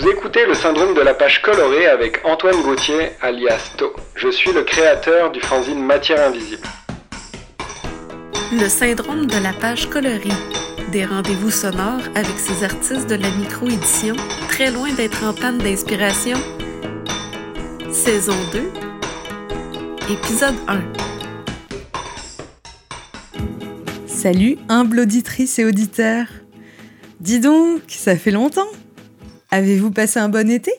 Vous écoutez le syndrome de la page colorée avec Antoine Gauthier, alias To. Je suis le créateur du fanzine Matière Invisible. Le syndrome de la page colorée. Des rendez-vous sonores avec ces artistes de la micro-édition, très loin d'être en panne d'inspiration. Saison 2, épisode 1. Salut, humble auditrice et auditeur. Dis donc, ça fait longtemps. Avez-vous passé un bon été?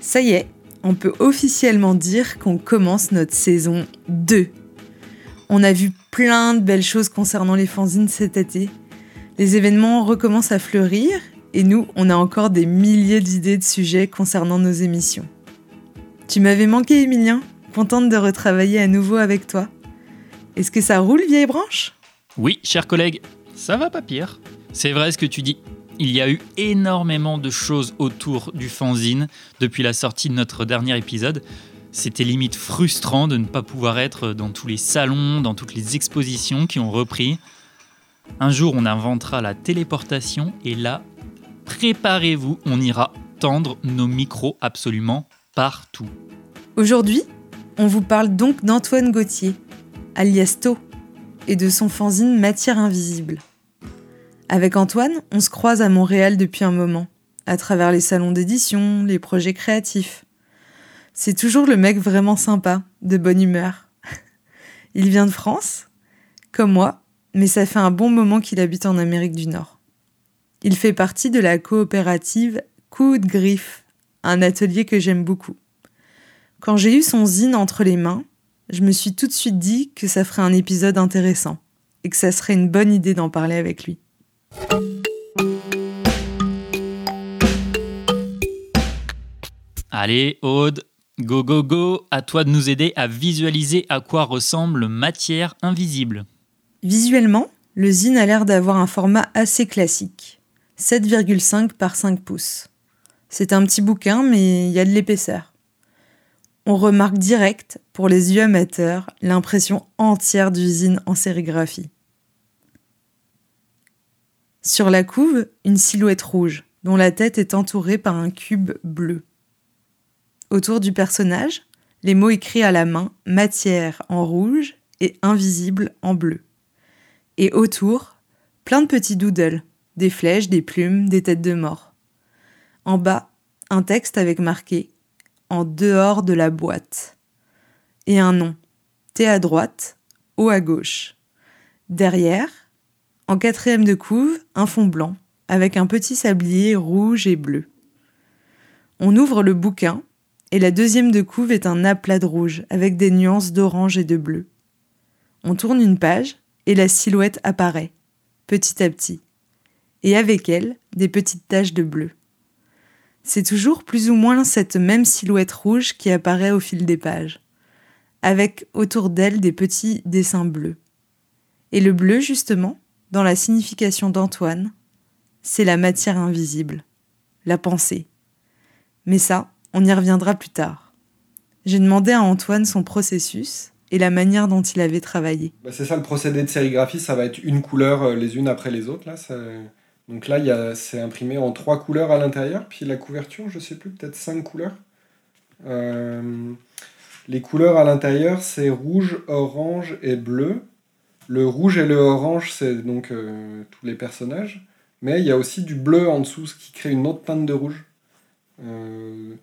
Ça y est, on peut officiellement dire qu'on commence notre saison 2. On a vu plein de belles choses concernant les fanzines cet été. Les événements recommencent à fleurir et nous, on a encore des milliers d'idées de sujets concernant nos émissions. Tu m'avais manqué, Emilien Contente de retravailler à nouveau avec toi. Est-ce que ça roule, vieille branche? Oui, cher collègue, ça va pas pire. C'est vrai ce que tu dis. Il y a eu énormément de choses autour du fanzine depuis la sortie de notre dernier épisode. C'était limite frustrant de ne pas pouvoir être dans tous les salons, dans toutes les expositions qui ont repris. Un jour, on inventera la téléportation et là, préparez-vous, on ira tendre nos micros absolument partout. Aujourd'hui, on vous parle donc d'Antoine Gauthier, alias To, et de son fanzine Matière Invisible. Avec Antoine, on se croise à Montréal depuis un moment, à travers les salons d'édition, les projets créatifs. C'est toujours le mec vraiment sympa, de bonne humeur. Il vient de France, comme moi, mais ça fait un bon moment qu'il habite en Amérique du Nord. Il fait partie de la coopérative Coup de Griffe, un atelier que j'aime beaucoup. Quand j'ai eu son zine entre les mains, je me suis tout de suite dit que ça ferait un épisode intéressant et que ça serait une bonne idée d'en parler avec lui. Allez, Aude, go go go, à toi de nous aider à visualiser à quoi ressemble matière invisible. Visuellement, le zine a l'air d'avoir un format assez classique, 7,5 par 5 pouces. C'est un petit bouquin, mais il y a de l'épaisseur. On remarque direct, pour les yeux amateurs, l'impression entière du zine en sérigraphie. Sur la couve, une silhouette rouge, dont la tête est entourée par un cube bleu. Autour du personnage, les mots écrits à la main matière en rouge et invisible en bleu. Et autour, plein de petits doodles, des flèches, des plumes, des têtes de mort. En bas, un texte avec marqué En dehors de la boîte. Et un nom T à droite, O à gauche. Derrière, en quatrième de couve, un fond blanc, avec un petit sablier rouge et bleu. On ouvre le bouquin, et la deuxième de couve est un aplat de rouge, avec des nuances d'orange et de bleu. On tourne une page, et la silhouette apparaît, petit à petit, et avec elle, des petites taches de bleu. C'est toujours plus ou moins cette même silhouette rouge qui apparaît au fil des pages, avec autour d'elle des petits dessins bleus. Et le bleu, justement, dans la signification d'Antoine, c'est la matière invisible, la pensée. Mais ça, on y reviendra plus tard. J'ai demandé à Antoine son processus et la manière dont il avait travaillé. Bah, c'est ça le procédé de sérigraphie, ça va être une couleur euh, les unes après les autres. Là, Donc là, c'est imprimé en trois couleurs à l'intérieur, puis la couverture, je sais plus, peut-être cinq couleurs. Euh, les couleurs à l'intérieur, c'est rouge, orange et bleu. Le rouge et le orange, c'est donc euh, tous les personnages. Mais il y a aussi du bleu en dessous, ce qui crée une autre teinte de rouge. Euh,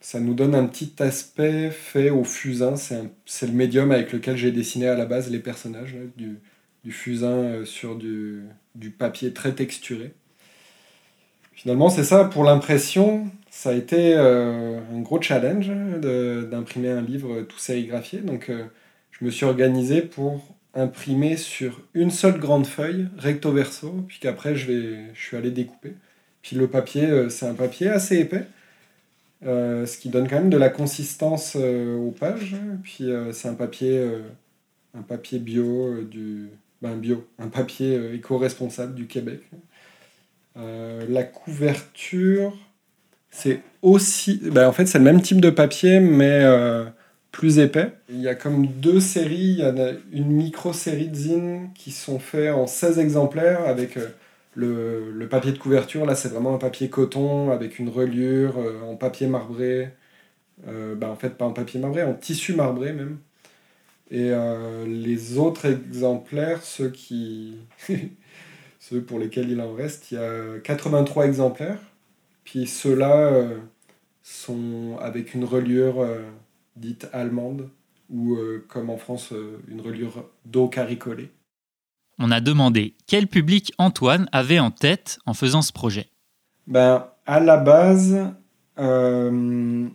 ça nous donne un petit aspect fait au fusain. C'est le médium avec lequel j'ai dessiné à la base les personnages, du, fusain euh, sur du, du, papier très texturé. Finalement, c'est ça, pour l'impression, ça a été un gros challenge d'imprimer un livre tout sérigraphié. Donc, je me suis organisé pour imprimé sur une seule grande feuille, recto verso, puis qu'après je, vais, je suis allé découper. Puis le papier, euh, c'est un papier assez épais, euh, ce qui donne quand même de la consistance euh, aux pages. Puis c'est un papier, un papier bio, du, ben bio, un papier éco-responsable du Québec. la couverture, c'est aussi, ben en fait c'est le même type de papier, mais plus épais. Il y a comme deux séries, il y en a une micro-série de zines qui sont faits en 16 exemplaires avec euh, Le, papier de couverture, là, c'est vraiment un papier coton avec une reliure en papier marbré. Bah, en fait, pas en papier marbré, en tissu marbré même. Et les autres exemplaires, ceux qui. ceux pour lesquels il en reste, il y a 83 exemplaires. Puis ceux-là sont avec une reliure dite allemande, ou euh, comme en France, euh, une reliure d'eau caricolée. On a demandé quel public Antoine avait en tête en faisant ce projet. Ben, à la base, euh,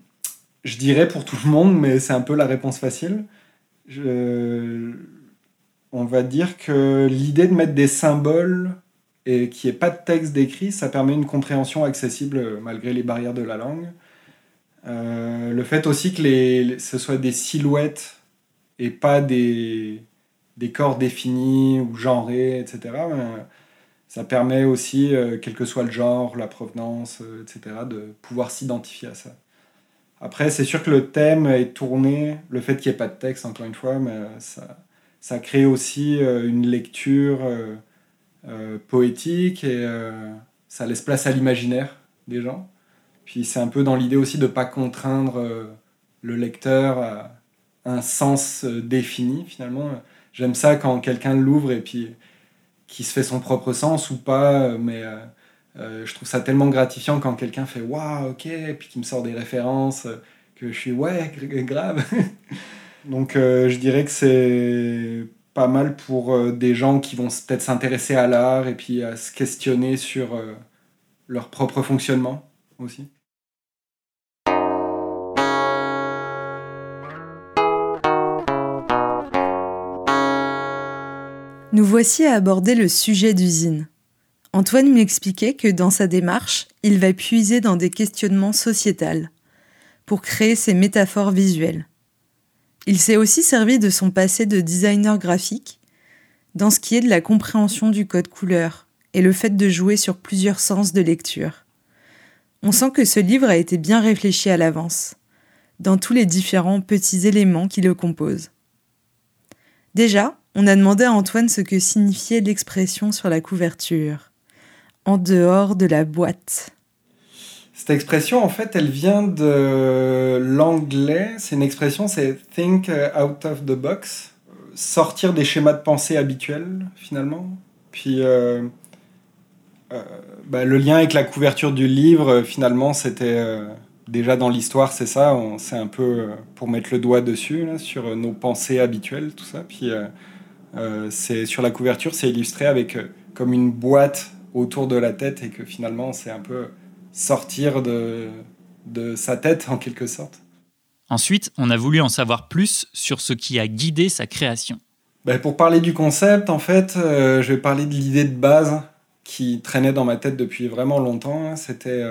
je dirais pour tout le monde, mais c'est un peu la réponse facile. on va dire que l'idée de mettre des symboles et qu'il n'y ait pas de texte décrit, ça permet une compréhension accessible malgré les barrières de la langue. Euh, le fait aussi que ce soit des silhouettes et pas des, des corps définis ou genrés, etc., ben, ça permet aussi, euh, quel que soit le genre, la provenance, euh, etc., de pouvoir s'identifier à ça. Après, c'est sûr que le thème est tourné, le fait qu'il n'y ait pas de texte, encore une fois, mais ça, ça crée aussi une lecture poétique et ça laisse place à l'imaginaire des gens. Puis c'est un peu dans l'idée aussi de ne pas contraindre euh, le lecteur à un sens euh, défini finalement. J'aime ça quand quelqu'un l'ouvre et puis qui se fait son propre sens ou pas, mais euh, je trouve ça tellement gratifiant quand quelqu'un fait waouh, ok, et puis qui me sort des références, que je suis ouais, grave. Donc je dirais que c'est pas mal pour des gens qui vont peut-être s'intéresser à l'art et puis à se questionner sur leur propre fonctionnement aussi. Nous voici à aborder le sujet d'usine. Antoine m'expliquait que dans sa démarche, il va puiser dans des questionnements sociétals pour créer ses métaphores visuelles. Il s'est aussi servi de son passé de designer graphique dans ce qui est de la compréhension du code couleur et le fait de jouer sur plusieurs sens de lecture. On sent que ce livre a été bien réfléchi à l'avance, dans tous les différents petits éléments qui le composent. Déjà, on a demandé à Antoine ce que signifiait l'expression sur la couverture, en dehors de la boîte. Cette expression, en fait, elle vient de l'anglais. C'est une expression, c'est think out of the box, sortir des schémas de pensée habituels, finalement. Puis, euh, euh, bah, le lien avec la couverture du livre, finalement, c'était euh, déjà dans l'histoire, c'est ça. C'est un peu pour mettre le doigt dessus, sur nos pensées habituelles, tout ça. Puis, euh, c'est sur la couverture, c'est illustré avec euh, comme une boîte autour de la tête et que finalement c'est un peu sortir de, de sa tête en quelque sorte. Ensuite, on a voulu en savoir plus sur ce qui a guidé sa création. Ben, pour parler du concept, en fait, euh, je vais parler de l'idée de base qui traînait dans ma tête depuis vraiment longtemps. Hein. C'était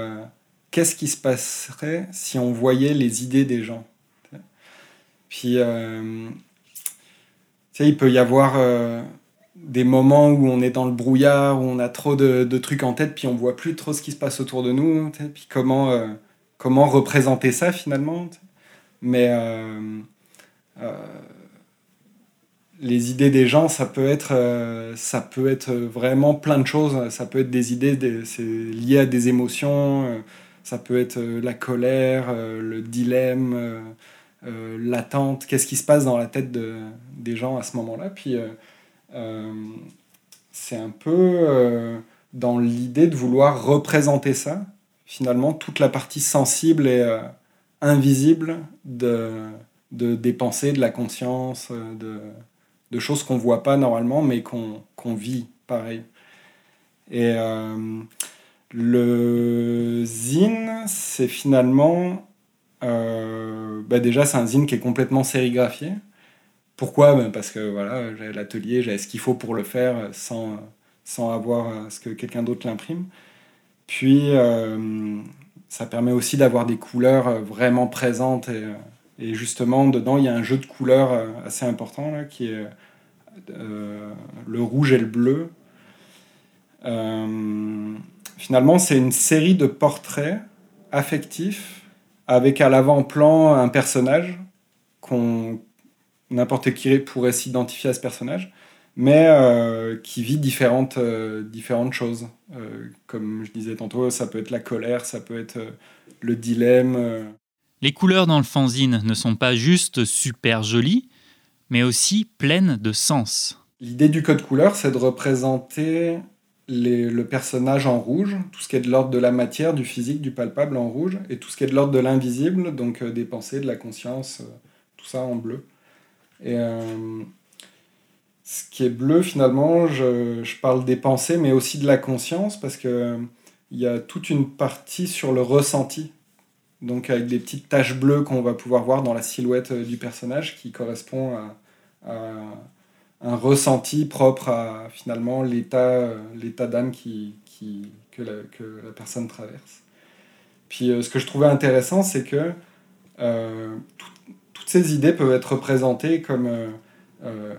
qu'est-ce qui se passerait si on voyait les idées des gens Puis sais, il peut y avoir euh, des moments où on est dans le brouillard, où on a trop de, trucs en tête, puis on voit plus trop ce qui se passe autour de nous. Puis comment, euh, comment représenter ça finalement. Mais euh, les idées des gens, ça peut être, ça peut être vraiment plein de choses. Ça peut être des idées, c'est lié à des émotions. ça peut être la colère, le dilemme euh, l'attente, qu'est-ce qui se passe dans la tête de, des gens à ce moment-là. Puis euh, euh, c'est un peu dans l'idée de vouloir représenter ça, finalement, toute la partie sensible et invisible de, de, des pensées, de la conscience, de, de choses qu'on voit pas normalement, mais qu'on vit pareil. Et le zine, c'est finalement bah déjà, c'est un zine qui est complètement sérigraphié. Pourquoi? Bah, Parce que voilà, j'ai l'atelier, j'ai ce qu'il faut pour le faire sans, sans avoir ce que quelqu'un d'autre l'imprime. Puis, euh, ça permet aussi d'avoir des couleurs vraiment présentes. Et, justement, dedans, il y a un jeu de couleurs assez important là, qui est euh, le rouge et le bleu. finalement, c'est une série de portraits affectifs avec à l'avant-plan un personnage qu'on n'importe qui pourrait s'identifier à ce personnage. mais euh, qui vit différentes, différentes choses. comme je disais tantôt, ça peut être la colère, ça peut être le dilemme. Les couleurs dans le fanzine ne sont pas juste super jolies, mais aussi pleines de sens. L'idée du code couleur, c'est de représenter le personnage en rouge, tout ce qui est de l'ordre de la matière, du physique, du palpable en rouge, et tout ce qui est de l'ordre de l'invisible, donc euh, des pensées, de la conscience, euh, tout ça en bleu. Et euh, ce qui est bleu, finalement, je, je, parle des pensées, mais aussi de la conscience, parce que il y a toute une partie sur le ressenti, donc avec des petites taches bleues qu'on va pouvoir voir dans la silhouette du personnage, qui correspond à un ressenti propre à finalement l'état l'état d'âme qui, qui, que, la, que la personne traverse. Puis euh, ce que je trouvais intéressant, c'est que euh, toutes ces idées peuvent être représentées comme euh,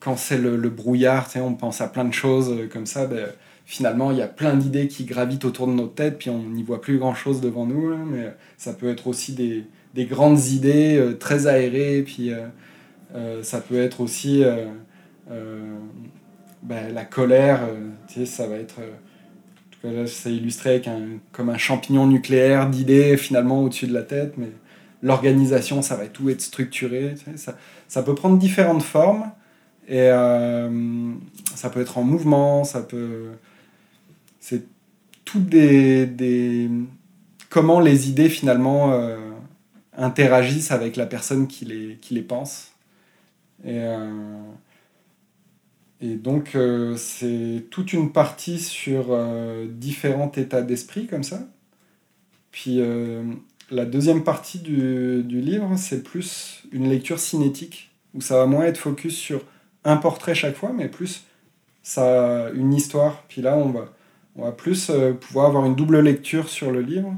quand c'est le, le, brouillard, on pense à plein de choses comme ça. Ben, finalement, il y a plein d'idées qui gravitent autour de notre tête, puis on n'y voit plus grand-chose devant nous. mais ça peut être aussi des, des grandes idées très aérées, puis ça peut être aussi euh, ben, la colère, euh, tu sais, ça va être. Euh, en tout cas, là, c'est illustré avec un, comme un champignon nucléaire d'idées finalement au-dessus de la tête, mais l'organisation, ça va tout être structuré. Ça, ça, peut prendre différentes formes et ça peut être en mouvement, ça peut. C'est tout des, des, Comment les idées finalement interagissent avec la personne qui les, qui les pense. Et. Et donc, euh, c'est toute une partie sur euh, différents états d'esprit, comme ça. Puis, euh, la deuxième partie du, du livre, c'est plus une lecture cinétique, où ça va moins être focus sur un portrait chaque fois, mais plus ça, une histoire. Puis là, on va, on va plus pouvoir avoir une double lecture sur le livre,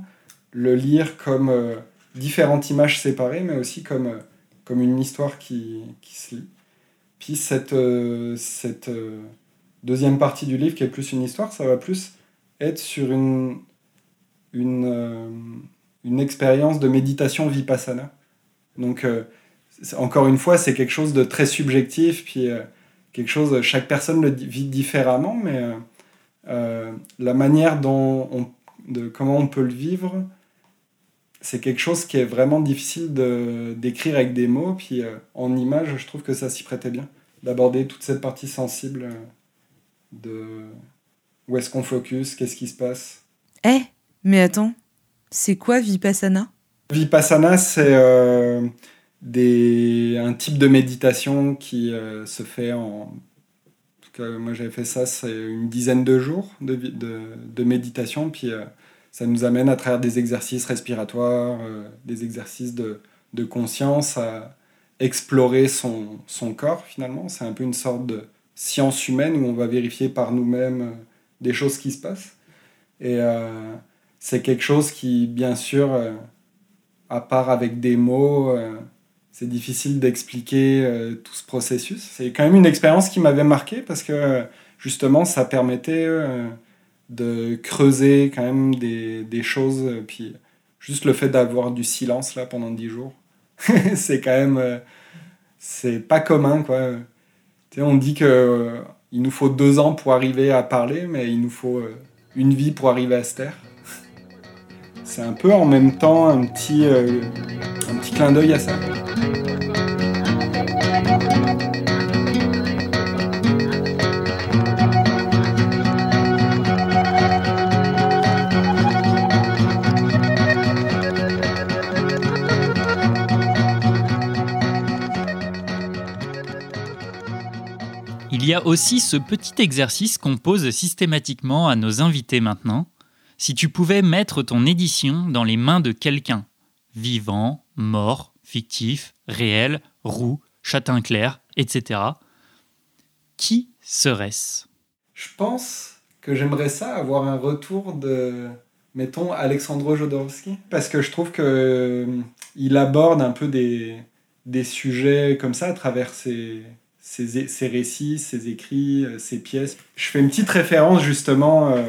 le lire comme différentes images séparées, mais aussi comme, comme une histoire qui, qui se lit. Puis cette, euh, cette euh, deuxième partie du livre, qui est plus une histoire, ça va plus être sur une, une, euh, une expérience de méditation vipassana. Donc, encore une fois, c'est quelque chose de très subjectif, puis quelque chose, chaque personne le vit différemment, mais la manière dont on, de comment on peut le vivre, c'est quelque chose qui est vraiment difficile de, d'écrire avec des mots. Puis euh, en image, je trouve que ça s'y prêtait bien. D'aborder toute cette partie sensible euh, de où est-ce qu'on focus, qu'est-ce qui se passe. Eh, mais attends, c'est quoi Vipassana? Vipassana, c'est euh, des, un type de méditation qui se fait en. moi j'avais fait ça, c'est une dizaine de jours de, de, de méditation. Puis ça nous amène à travers des exercices respiratoires, euh, des exercices de, de, conscience à explorer son, son corps finalement. C'est un peu une sorte de science humaine où on va vérifier par nous-mêmes euh, des choses qui se passent. Et euh, c'est quelque chose qui, bien sûr, à part avec des mots, c'est difficile d'expliquer tout ce processus. C'est quand même une expérience qui m'avait marqué parce que justement, ça permettait de creuser quand même des, choses. Euh, puis juste le fait d'avoir du silence là pendant dix jours, c'est quand même. Euh, c'est pas commun quoi. On dit que euh, il nous faut deux ans pour arriver à parler, mais il nous faut une vie pour arriver à se taire. C'est un peu en même temps un petit, un petit clin d'œil à ça. Y a aussi ce petit exercice qu'on pose systématiquement à nos invités maintenant. Si tu pouvais mettre ton édition dans les mains de quelqu'un, vivant, mort, fictif, réel, roux, châtain clair, etc., qui serait-ce? Je pense que j'aimerais ça avoir un retour de, mettons, Alexandre Jodorowsky, parce que je trouve que euh, il aborde un peu des, des sujets comme ça à travers ses, ses, récits, ses écrits, euh, ses pièces. Je fais une petite référence justement euh,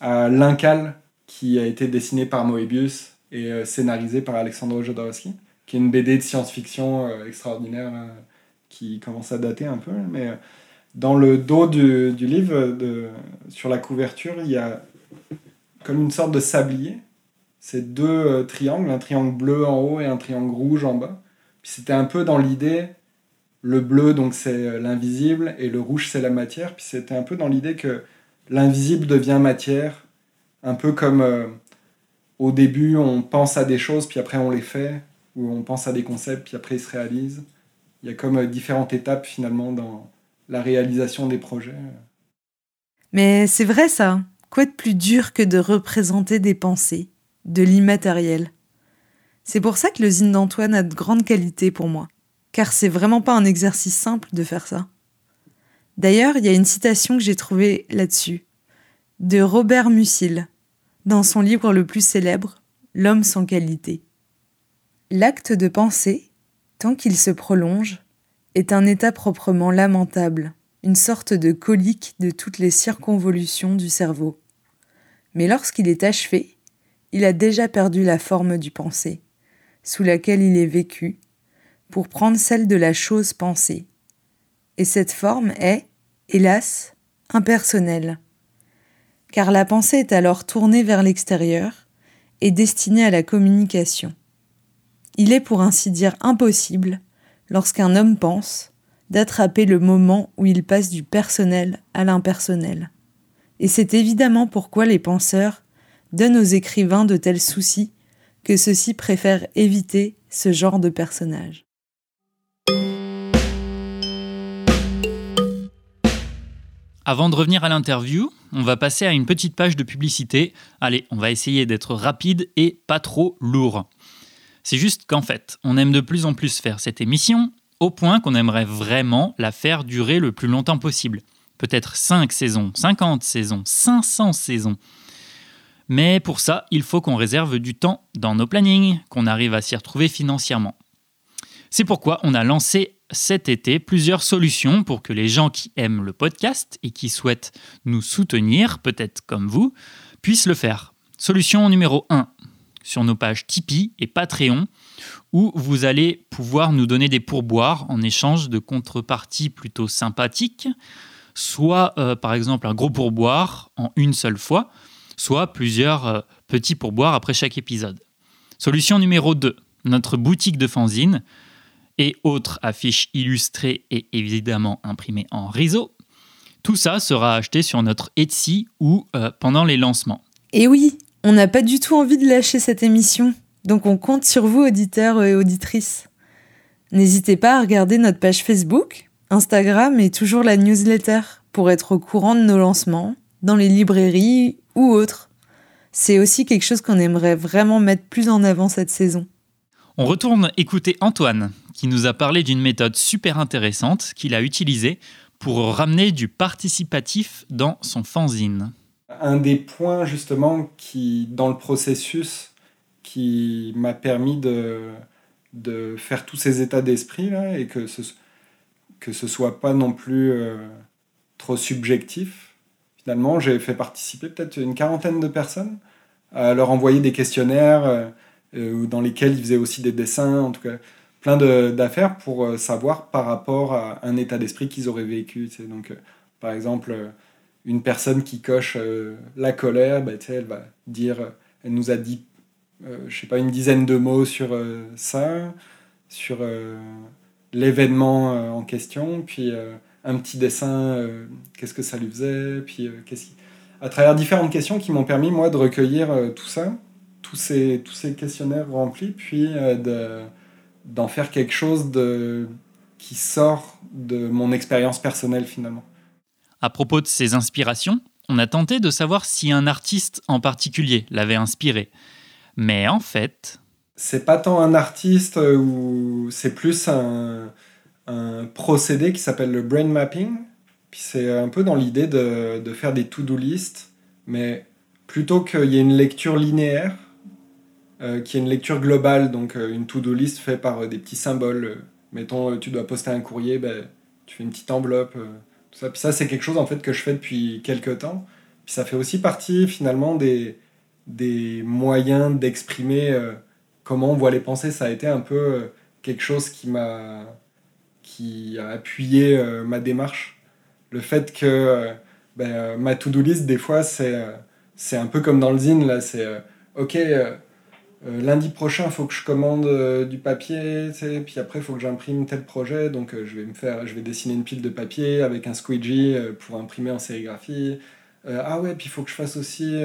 à L'Incal, qui a été dessiné par Moebius et euh, scénarisé par Alexandre Jodorowsky, qui est une BD de science-fiction extraordinaire qui commence à dater un peu. Mais dans le dos du, du livre, de, sur la couverture, il y a comme une sorte de sablier. C'est deux triangles, un triangle bleu en haut et un triangle rouge en bas. C'était un peu dans l'idée, le bleu donc c'est euh, l'invisible et le rouge c'est la matière. Puis c'était un peu dans l'idée que l'invisible devient matière, un peu comme euh, au début on pense à des choses puis après on les fait, ou on pense à des concepts puis après ils se réalisent. Il y a comme différentes étapes finalement dans la réalisation des projets. Mais c'est vrai ça. Quoi de plus dur que de représenter des pensées, de l'immatériel? C'est pour ça que le zine d'Antoine a de grandes qualités pour moi, car c'est vraiment pas un exercice simple de faire ça. D'ailleurs, il y a une citation que j'ai trouvée là-dessus, de Robert Musil, dans son livre le plus célèbre, L'homme sans qualité. L'acte de penser, tant qu'il se prolonge, est un état proprement lamentable, une sorte de colique de toutes les circonvolutions du cerveau. Mais lorsqu'il est achevé, il a déjà perdu la forme du pensée, sous laquelle il est vécu, pour prendre celle de la chose pensée. Et cette forme est, hélas, impersonnelle. Car la pensée est alors tournée vers l'extérieur et destinée à la communication. Il est pour ainsi dire impossible, lorsqu'un homme pense, d'attraper le moment où il passe du personnel à l'impersonnel. Et c'est évidemment pourquoi les penseurs donnent aux écrivains de tels soucis que ceux-ci préfèrent éviter ce genre de personnage. Avant de revenir à l'interview, on va passer à une petite page de publicité. Allez, on va essayer d'être rapide et pas trop lourd. C'est juste qu'en fait, on aime de plus en plus faire cette émission au point qu'on aimerait vraiment la faire durer le plus longtemps possible. Peut-être 5 saisons, 50 saisons, 500 saisons. Mais pour ça, il faut qu'on réserve du temps dans nos plannings, qu'on arrive à s'y retrouver financièrement. C'est pourquoi on a lancé cet été plusieurs solutions pour que les gens qui aiment le podcast et qui souhaitent nous soutenir, peut-être comme vous, puissent le faire. Solution numéro 1, sur nos pages Tipeee et Patreon, où vous allez pouvoir nous donner des pourboires en échange de contreparties plutôt sympathiques, soit euh, par exemple un gros pourboire en une seule fois, soit plusieurs euh, petits pourboires après chaque épisode. Solution numéro 2, notre boutique de fanzine et autres affiches illustrées et évidemment imprimées en réseau. Tout ça sera acheté sur notre Etsy ou euh, pendant les lancements. Et oui, on n'a pas du tout envie de lâcher cette émission. Donc on compte sur vous, auditeurs et auditrices. N'hésitez pas à regarder notre page Facebook, Instagram et toujours la newsletter pour être au courant de nos lancements, dans les librairies ou autres. C'est aussi quelque chose qu'on aimerait vraiment mettre plus en avant cette saison. On retourne écouter Antoine, qui nous a parlé d'une méthode super intéressante qu'il a utilisée pour ramener du participatif dans son fanzine. Un des points justement qui, dans le processus, qui m'a permis de, de faire tous ces états d'esprit là et que ce que ce soit pas non plus euh, trop subjectif. Finalement, j'ai fait participer peut-être une quarantaine de personnes à leur envoyer des questionnaires euh, euh, dans lesquels ils faisaient aussi des dessins, en tout cas plein d'affaires pour savoir par rapport à un état d'esprit qu'ils auraient vécu. Donc, par exemple, une personne qui coche la colère, bah, elle va dire, elle nous a dit euh, je sais pas, une dizaine de mots sur euh, ça, sur euh, l'événement en question, puis un petit dessin, qu'est-ce que ça lui faisait, puis qu'est-ce à travers différentes questions qui m'ont permis, moi, de recueillir tout ça, tous ces, tous ces questionnaires remplis, puis de, d'en faire quelque chose de, qui sort de mon expérience personnelle, finalement. À propos de ces inspirations, on a tenté de savoir si un artiste en particulier l'avait inspiré. Mais en fait. C'est pas tant un artiste euh, ou c'est plus un, procédé qui s'appelle le brain mapping. Puis c'est un peu dans l'idée de, de, faire des to-do list, mais plutôt qu'il y ait une lecture linéaire, euh, qu'il y ait une lecture globale, donc euh, une to-do list faite par des petits symboles. mettons, tu dois poster un courrier, ben, tu fais une petite enveloppe, tout ça. Puis ça, c'est quelque chose en fait que je fais depuis quelques temps. Puis ça fait aussi partie finalement des, des moyens d'exprimer euh, comment on voit les pensées. Ça a été un peu euh, quelque chose qui m'a qui a appuyé euh, ma démarche le fait que ben, ma to-do list, des fois, c'est c'est un peu comme dans le zine, là, c'est ok, lundi prochain, il faut que je commande du papier, puis après, il faut que j'imprime tel projet, donc je, vais me faire, je vais dessiner une pile de papier avec un squeegee pour imprimer en sérigraphie. ah ouais, puis il faut que je fasse aussi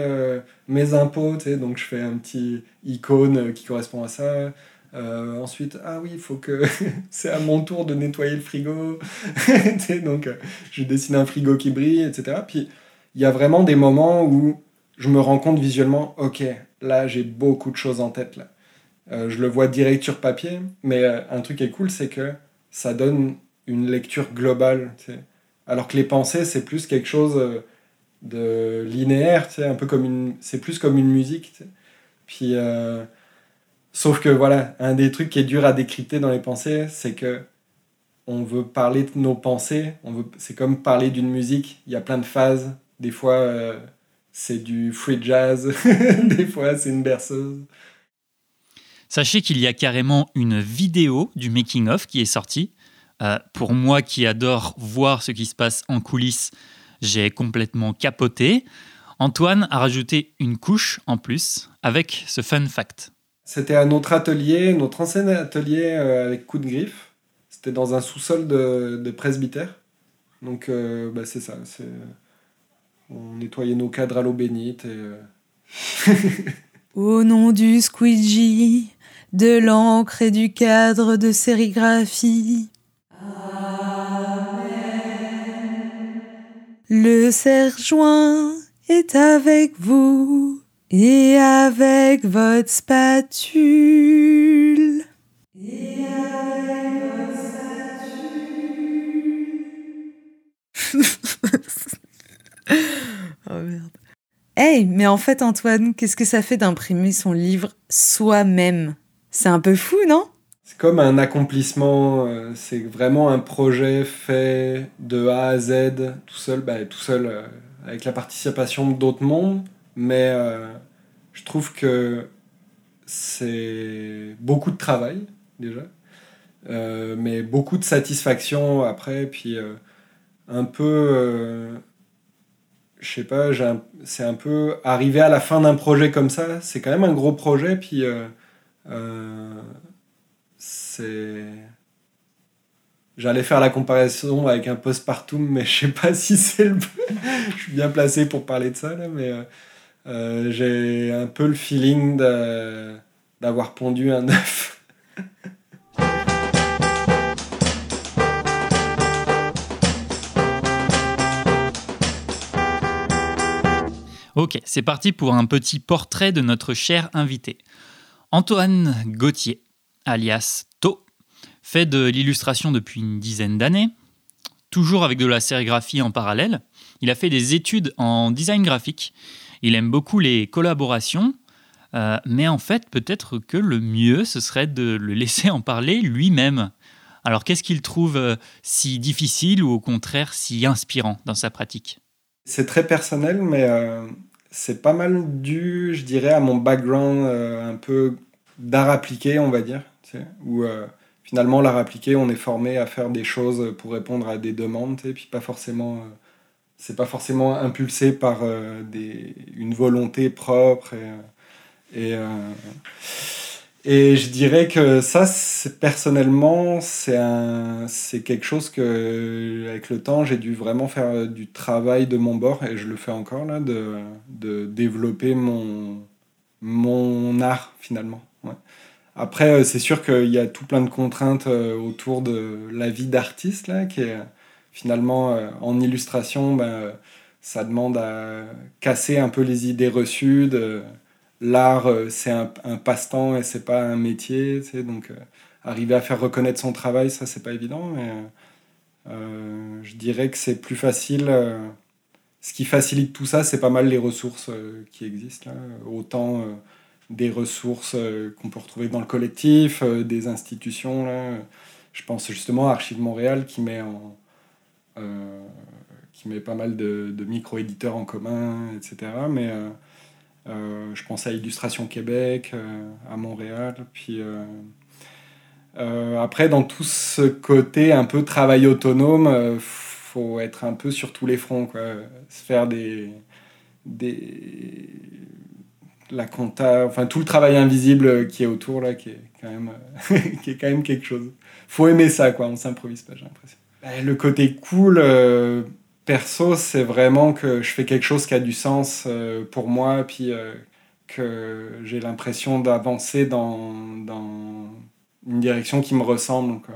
mes impôts, donc je fais un petit icône qui correspond à ça. Euh, ensuite, ah oui, il faut que c'est à mon tour de nettoyer le frigo. donc, euh, je dessine un frigo qui brille, etc. Puis, il y a vraiment des moments où je me rends compte visuellement, ok, là, j'ai beaucoup de choses en tête. Là. Euh, je le vois direct sur papier, mais un truc qui est cool, c'est que ça donne une lecture globale. Alors que les pensées, c'est plus quelque chose de linéaire, un peu comme une... c'est plus comme une musique. Puis Sauf que voilà, un des trucs qui est dur à décrypter dans les pensées, c'est que on veut parler de nos pensées, on veut, c'est comme parler d'une musique, il y a plein de phases, des fois euh, c'est du free jazz, des fois c'est une berceuse. Sachez qu'il y a carrément une vidéo du making-of qui est sortie. Euh, pour moi qui adore voir ce qui se passe en coulisses, j'ai complètement capoté. Antoine a rajouté une couche en plus avec ce fun fact. C'était à notre atelier, notre ancien atelier euh, avec coup de griffe. C'était dans un sous-sol de, presbytère. Donc euh, bah, c'est ça. On nettoyait nos cadres à l'eau bénite. Euh, Au nom du squeegee, de l'encre et du cadre de sérigraphie. Le serre-joint est avec vous. Et avec votre spatule. Et oh. Hey, mais en fait, Antoine, qu'est-ce que ça fait d'imprimer son livre soi-même? C'est un peu fou, non? C'est comme un accomplissement. Euh, c'est vraiment un projet fait de A à Z, tout seul, bah, tout seul, euh, avec la participation d'autres mondes mais euh, je trouve que c'est beaucoup de travail déjà, mais beaucoup de satisfaction après, puis un peu, je sais pas, c'est un peu arriver à la fin d'un projet comme ça, c'est quand même un gros projet, puis c'est J'allais faire la comparaison avec un postpartum, mais je sais pas si c'est le. je suis bien placé pour parler de ça, là, mais euh, j'ai un peu le feeling d'avoir pondu un œuf. Ok, c'est parti pour un petit portrait de notre cher invité. Antoine Gauthier, alias To, fait de l'illustration depuis une dizaine d'années, toujours avec de la sérigraphie en parallèle. Il a fait des études en design graphique il aime beaucoup les collaborations, euh, mais en fait, peut-être que le mieux, ce serait de le laisser en parler lui-même. Alors, qu'est-ce qu'il trouve euh, si difficile ou au contraire si inspirant dans sa pratique? C'est très personnel, mais euh, c'est pas mal dû, je dirais, à mon background un peu d'art appliqué, on va dire, où finalement, l'art appliqué, on est formé à faire des choses pour répondre à des demandes, et puis pas forcément c'est pas forcément impulsé par euh, une volonté propre et, euh, et, je dirais que ça personnellement c'est quelque chose que avec le temps j'ai dû vraiment faire du travail de mon bord et je le fais encore là de, de développer mon mon art finalement après euh, c'est sûr qu'il y a tout plein de contraintes autour de la vie d'artiste là qui est finalement, euh, en illustration, ben, ça demande à casser un peu les idées reçues l'art, euh, c'est un, passe-temps et c'est pas un métier. donc, euh, arriver à faire reconnaître son travail, ça, c'est pas évident. Mais je dirais que c'est plus facile. ce qui facilite tout ça, c'est pas mal les ressources qui existent. Autant des ressources qu'on peut retrouver dans le collectif, des institutions. Là. Je pense justement à Archives Montréal qui met en, euh, qui met pas mal de, micro-éditeurs en commun, etc. Mais euh, euh, je pense à Illustration Québec, à Montréal, puis... après, dans tout ce côté un peu travail autonome, faut être un peu sur tous les fronts, quoi. Se faire des. des la compta, enfin tout le travail invisible qui est autour, là, qui est quand même, qui est quand même quelque chose. Faut aimer ça, quoi. On s'improvise pas, j'ai l'impression. Bah, le côté cool, euh, perso, c'est vraiment que je fais quelque chose qui a du sens euh, pour moi, puis euh, que j'ai l'impression d'avancer dans, dans une direction qui me ressemble. Quoi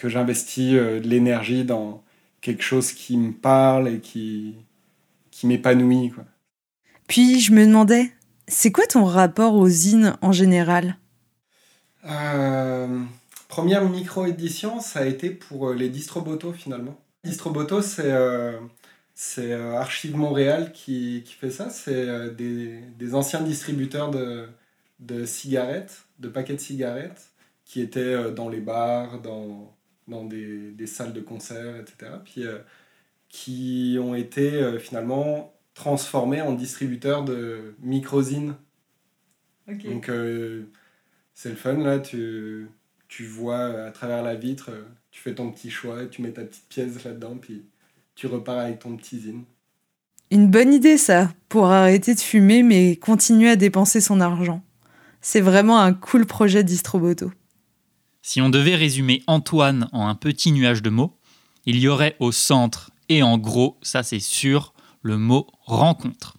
que j'investis euh, de l'énergie dans quelque chose qui me parle et qui, qui m'épanouit. Puis je me demandais, c'est quoi ton rapport aux zines en général? Euh, Première micro-édition, ça a été pour euh, les Distroboto finalement. Distroboto, c'est c'est Archive Montréal qui, qui fait ça. C'est des, des, anciens distributeurs de, de cigarettes, de paquets de cigarettes, qui étaient dans les bars, dans, dans des, des, salles de concert, etc. Puis euh, qui ont été euh, finalement transformés en distributeurs de microsines. Donc euh, c'est le fun là, tu, tu vois à travers la vitre, tu fais ton petit choix, tu mets ta petite pièce là-dedans, puis tu repars avec ton petit zine. Une bonne idée ça, pour arrêter de fumer mais continuer à dépenser son argent. C'est vraiment un cool projet Distroboto. Si on devait résumer Antoine en un petit nuage de mots, il y aurait au centre et en gros, ça c'est sûr, le mot rencontre.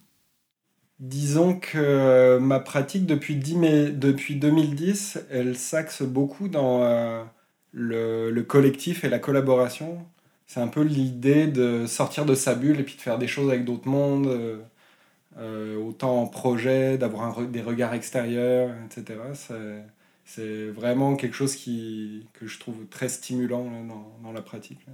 Disons que euh, ma pratique depuis, 2010, elle s'axe beaucoup dans euh, le, collectif et la collaboration. C'est un peu l'idée de sortir de sa bulle et puis de faire des choses avec d'autres mondes, euh, autant en projet, d'avoir des regards extérieurs, etc. C'est vraiment quelque chose qui, que je trouve très stimulant dans, dans, la pratique.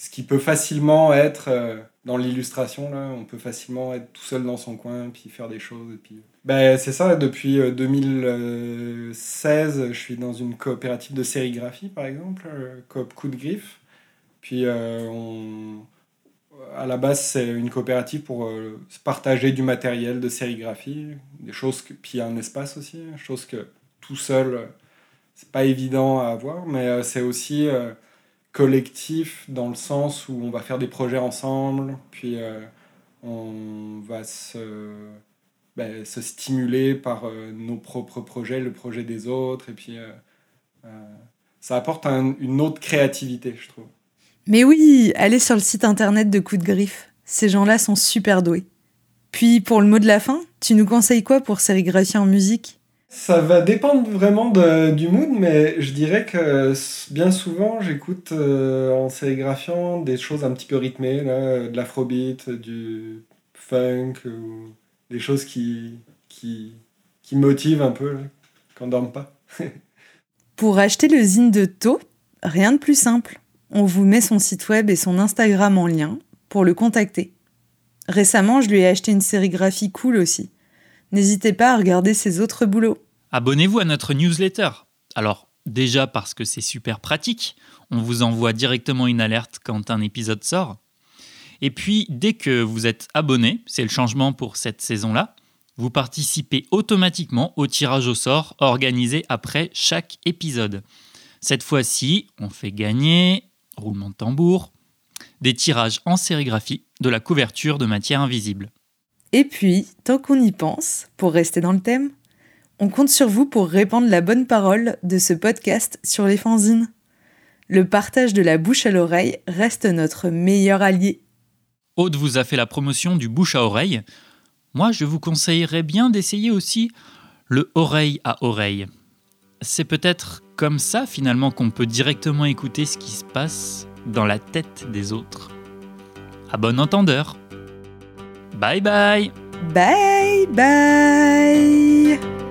Ce qui peut facilement être euh, dans l'illustration, on peut facilement être tout seul dans son coin, puis faire des choses. Puis... Ben, c'est ça, depuis 2016, euh, je suis dans une coopérative de sérigraphie, par exemple, euh, Coop Coup de Griffe. Puis on à la base, c'est une coopérative pour se partager du matériel de sérigraphie, des choses que, puis un espace aussi, choses que tout seul, c'est pas évident à avoir, mais euh, c'est aussi euh, collectif dans le sens où on va faire des projets ensemble, puis euh, on va se, ben, se stimuler par nos propres projets, le projet des autres, et puis ça apporte une autre créativité, je trouve. Mais oui, allez sur le site internet de Coup de Griffe. Ces gens-là sont super doués. Puis pour le mot de la fin, tu nous conseilles quoi pour sérigraphier en musique? Ça va dépendre vraiment du mood, mais je dirais que bien souvent, j'écoute euh, en sérigraphiant des choses un petit peu rythmées, de l'afrobeat, du funk, ou des choses qui, qui, qui motivent un peu, quand on dorme pas. Pour acheter le zine de To, rien de plus simple. On vous met son site web et son Instagram en lien pour le contacter. Récemment, je lui ai acheté une sérigraphie cool aussi. N'hésitez pas à regarder ses autres boulots. Abonnez-vous à notre newsletter. Alors, déjà parce que c'est super pratique, on vous envoie directement une alerte quand un épisode sort. Et puis, dès que vous êtes abonné, c'est le changement pour cette saison-là, vous participez automatiquement au tirage au sort organisé après chaque épisode. Cette fois-ci, on fait gagner, roulement de tambour, des tirages en sérigraphie de la couverture de matière invisible. Et puis, tant qu'on y pense, pour rester dans le thème, on compte sur vous pour répandre la bonne parole de ce podcast sur les fanzines. Le partage de la bouche à l'oreille reste notre meilleur allié. Aude vous a fait la promotion du bouche à oreille. Moi, je vous conseillerais bien d'essayer aussi le oreille à oreille. C'est peut-être comme ça finalement qu'on peut directement écouter ce qui se passe dans la tête des autres. À bon entendeur Bye bye. Bye bye.